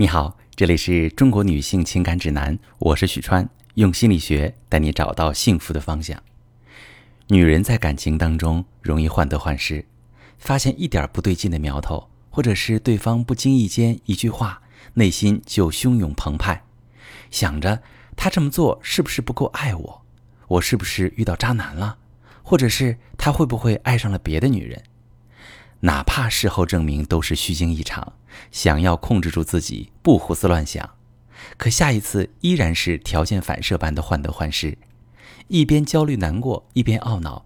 你好，这里是中国女性情感指南，我是许川，用心理学带你找到幸福的方向。女人在感情当中容易患得患失，发现一点不对劲的苗头，或者是对方不经意间一句话，内心就汹涌澎湃，想着他这么做是不是不够爱我，我是不是遇到渣男了，或者是他会不会爱上了别的女人。哪怕事后证明都是虚惊一场，想要控制住自己不胡思乱想，可下一次依然是条件反射般的患得患失，一边焦虑难过，一边懊恼：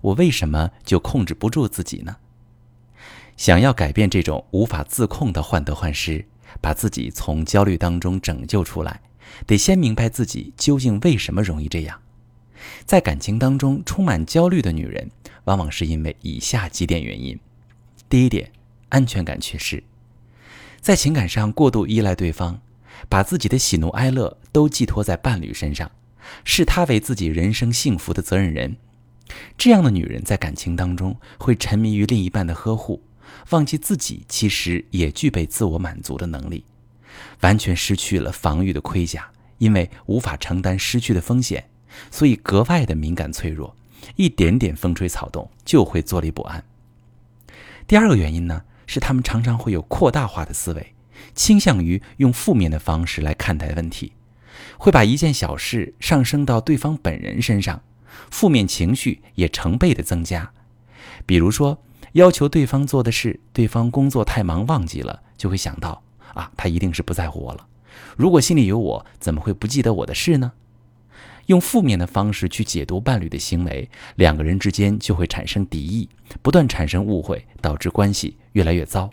我为什么就控制不住自己呢？想要改变这种无法自控的患得患失，把自己从焦虑当中拯救出来，得先明白自己究竟为什么容易这样。在感情当中充满焦虑的女人，往往是因为以下几点原因。第一点，安全感缺失，在情感上过度依赖对方，把自己的喜怒哀乐都寄托在伴侣身上，视他为自己人生幸福的责任人。这样的女人在感情当中会沉迷于另一半的呵护，忘记自己其实也具备自我满足的能力，完全失去了防御的盔甲。因为无法承担失去的风险，所以格外的敏感脆弱，一点点风吹草动就会坐立不安。第二个原因呢，是他们常常会有扩大化的思维，倾向于用负面的方式来看待问题，会把一件小事上升到对方本人身上，负面情绪也成倍的增加。比如说，要求对方做的事，对方工作太忙忘记了，就会想到啊，他一定是不在乎我了。如果心里有我，怎么会不记得我的事呢？用负面的方式去解读伴侣的行为，两个人之间就会产生敌意，不断产生误会，导致关系越来越糟。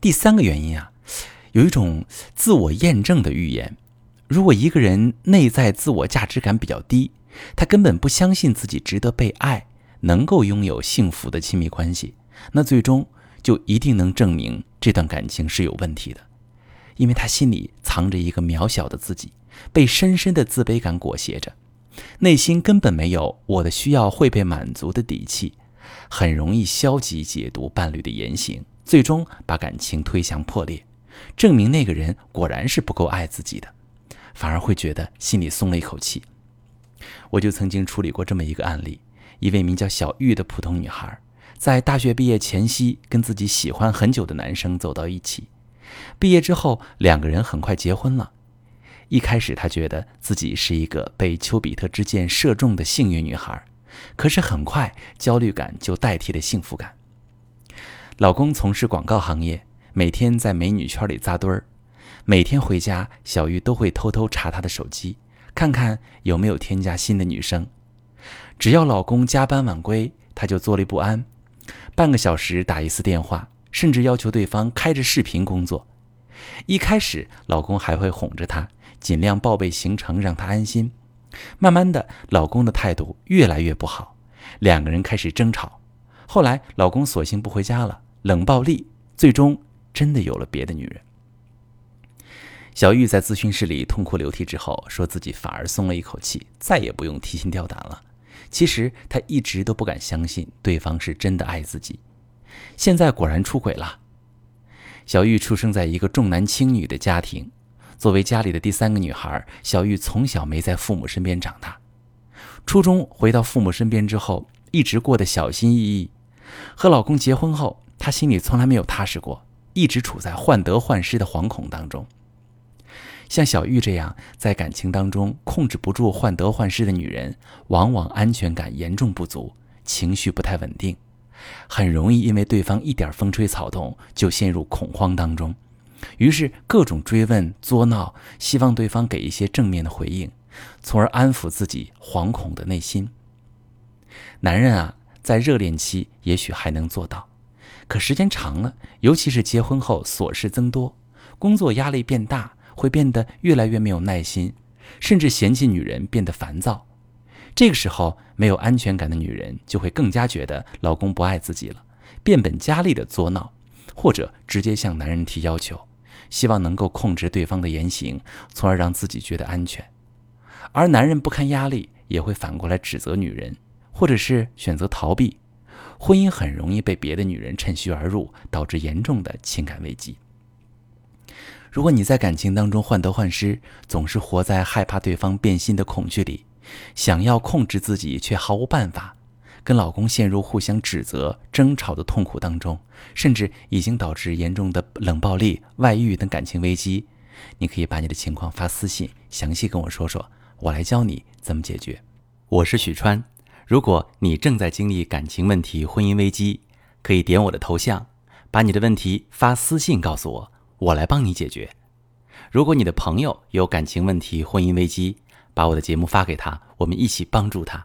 第三个原因啊，有一种自我验证的预言：如果一个人内在自我价值感比较低，他根本不相信自己值得被爱，能够拥有幸福的亲密关系，那最终就一定能证明这段感情是有问题的，因为他心里藏着一个渺小的自己。被深深的自卑感裹挟着，内心根本没有我的需要会被满足的底气，很容易消极解读伴侣的言行，最终把感情推向破裂，证明那个人果然是不够爱自己的，反而会觉得心里松了一口气。我就曾经处理过这么一个案例：一位名叫小玉的普通女孩，在大学毕业前夕跟自己喜欢很久的男生走到一起，毕业之后两个人很快结婚了。一开始，她觉得自己是一个被丘比特之箭射中的幸运女孩，可是很快，焦虑感就代替了幸福感。老公从事广告行业，每天在美女圈里扎堆儿，每天回家，小玉都会偷偷查他的手机，看看有没有添加新的女生。只要老公加班晚归，她就坐立不安，半个小时打一次电话，甚至要求对方开着视频工作。一开始，老公还会哄着她。尽量报备行程，让她安心。慢慢的，老公的态度越来越不好，两个人开始争吵。后来，老公索性不回家了，冷暴力，最终真的有了别的女人。小玉在咨询室里痛哭流涕之后，说自己反而松了一口气，再也不用提心吊胆了。其实她一直都不敢相信对方是真的爱自己，现在果然出轨了。小玉出生在一个重男轻女的家庭。作为家里的第三个女孩，小玉从小没在父母身边长大。初中回到父母身边之后，一直过得小心翼翼。和老公结婚后，她心里从来没有踏实过，一直处在患得患失的惶恐当中。像小玉这样在感情当中控制不住患得患失的女人，往往安全感严重不足，情绪不太稳定，很容易因为对方一点风吹草动就陷入恐慌当中。于是各种追问作闹，希望对方给一些正面的回应，从而安抚自己惶恐的内心。男人啊，在热恋期也许还能做到，可时间长了，尤其是结婚后，琐事增多，工作压力变大，会变得越来越没有耐心，甚至嫌弃女人变得烦躁。这个时候，没有安全感的女人就会更加觉得老公不爱自己了，变本加厉的作闹，或者直接向男人提要求。希望能够控制对方的言行，从而让自己觉得安全，而男人不堪压力，也会反过来指责女人，或者是选择逃避，婚姻很容易被别的女人趁虚而入，导致严重的情感危机。如果你在感情当中患得患失，总是活在害怕对方变心的恐惧里，想要控制自己却毫无办法，跟老公陷入互相指责、争吵的痛苦当中，甚至已经导致严重的冷暴力、外遇等感情危机，你可以把你的情况发私信，详细跟我说说，我来教你怎么解决。我是许川，如果你正在经历感情问题、婚姻危机，可以点我的头像，把你的问题发私信告诉我。我来帮你解决。如果你的朋友有感情问题、婚姻危机，把我的节目发给他，我们一起帮助他。